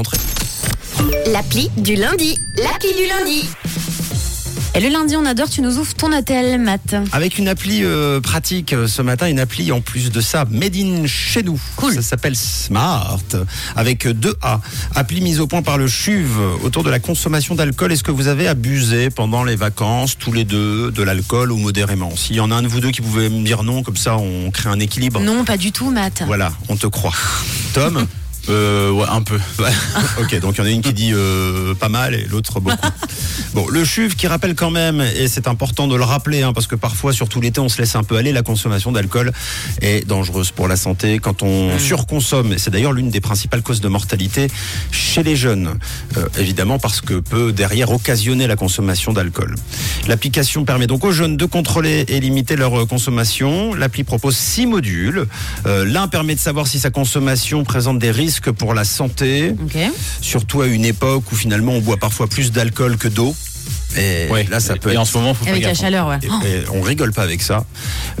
rentrée. L'appli du lundi. L'appli du lundi. Et le lundi, on adore, tu nous ouvres ton hôtel, Matt. Avec une appli euh, pratique euh, ce matin, une appli en plus de ça, made in chez nous. Cool. Ça s'appelle Smart, avec deux A. Appli mise au point par le CHUV autour de la consommation d'alcool. Est-ce que vous avez abusé pendant les vacances, tous les deux, de l'alcool ou modérément? S'il y en a un de vous deux qui pouvait me dire non, comme ça on crée un équilibre. Non, pas du tout, Matt. Voilà, on te croit. Tom? Euh, ouais, un peu. Ouais. Ok, donc il y en a une qui dit euh, pas mal et l'autre beaucoup. Bon, le CHUV qui rappelle quand même, et c'est important de le rappeler, hein, parce que parfois, surtout l'été, on se laisse un peu aller, la consommation d'alcool est dangereuse pour la santé quand on surconsomme. Et c'est d'ailleurs l'une des principales causes de mortalité chez les jeunes. Euh, évidemment, parce que peut derrière occasionner la consommation d'alcool. L'application permet donc aux jeunes de contrôler et limiter leur euh, consommation. L'appli propose six modules. L'un permet de savoir si sa consommation présente des risques pour la santé surtout à une époque où finalement on boit parfois plus d'alcool que d'eau. Et Ouais. là, ça peut Et être en ce moment, faut faire Avec la chaleur, ouais. et- et on rigole pas avec ça.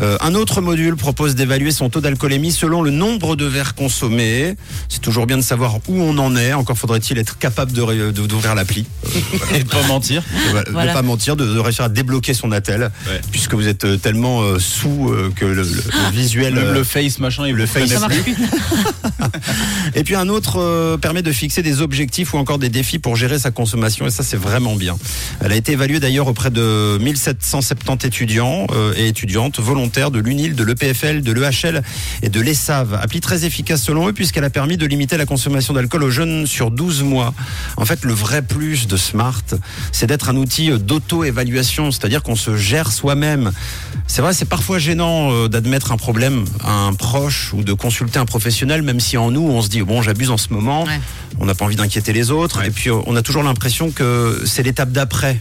Euh, un autre module propose d'évaluer son taux d'alcoolémie selon le nombre de verres consommés. C'est toujours bien de savoir où on en est. Encore faudrait-il être capable de ré- de- d'ouvrir l'appli. Euh, Et de pas mentir. voilà, Voilà. pas mentir, de, de réussir à débloquer son attel, Ouais. puisque vous êtes euh, tellement euh, sous euh, que le, le- le visuel. Euh, le face, machin, il le face. Ça plus. Et puis un autre euh, permet de fixer des objectifs ou encore des défis pour gérer sa consommation et ça c'est vraiment bien. Elle a été évaluée d'ailleurs auprès de 1770 étudiants euh, et étudiantes volontaires de l'UNIL, de l'EPFL, de l'EHL et de l'ESSAV. Appli très efficace selon eux puisqu'elle a permis de limiter la consommation d'alcool aux jeunes sur 12 mois. En fait le vrai plus de Smart c'est d'être un outil euh, d'auto-évaluation, c'est-à-dire qu'on se gère soi-même. C'est vrai c'est parfois gênant euh, d'admettre un problème à un proche ou de consulter un professionnel même si en nous on se dit bon j'abuse en ce moment, Ouais. on n'a pas envie d'inquiéter les autres et puis on a toujours l'impression que c'est l'étape d'après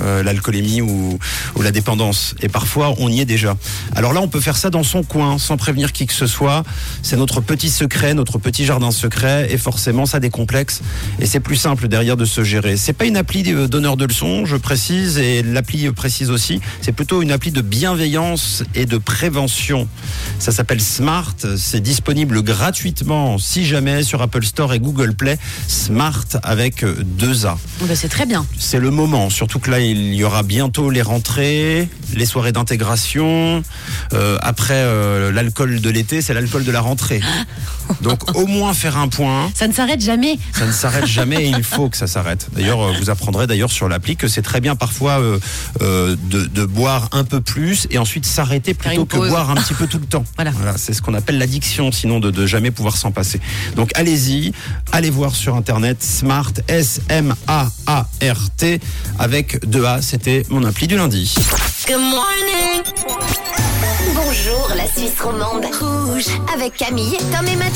euh, l'alcoolémie ou, ou la dépendance et parfois on y est déjà. Alors là on peut faire ça dans son coin sans prévenir qui que ce soit, c'est notre petit secret, notre petit jardin secret et forcément ça décomplexe et c'est plus simple derrière de se gérer. C'est pas une appli euh, donneur de leçons, je précise et l'appli précise aussi, c'est plutôt une appli de bienveillance et de prévention. Ça s'appelle Smart, c'est disponible gratuitement si jamais sur Apple Store et Google Play, Smart avec euh, deux A. Bah, c'est très bien. C'est le moment, surtout que là il y aura bientôt les rentrées, les soirées d'intégration. Euh, après euh, l'alcool de l'été, c'est l'alcool de la rentrée. Donc au moins faire un point. Ça ne s'arrête jamais. Ça ne s'arrête jamais et il faut que ça s'arrête. D'ailleurs, euh, vous apprendrez d'ailleurs sur l'appli que c'est très bien parfois euh, de, de boire un peu plus et ensuite s'arrêter plutôt que pause. boire un petit peu tout le temps. Voilà. c'est ce qu'on appelle l'addiction, sinon de, de jamais pouvoir s'en passer. Donc allez-y, allez voir sur internet Smart S M A A R T avec 2 A. C'était mon appli du lundi. Good morning. Bonjour la Suisse romande. Rouge. Avec Camille, Tom et Mathieu.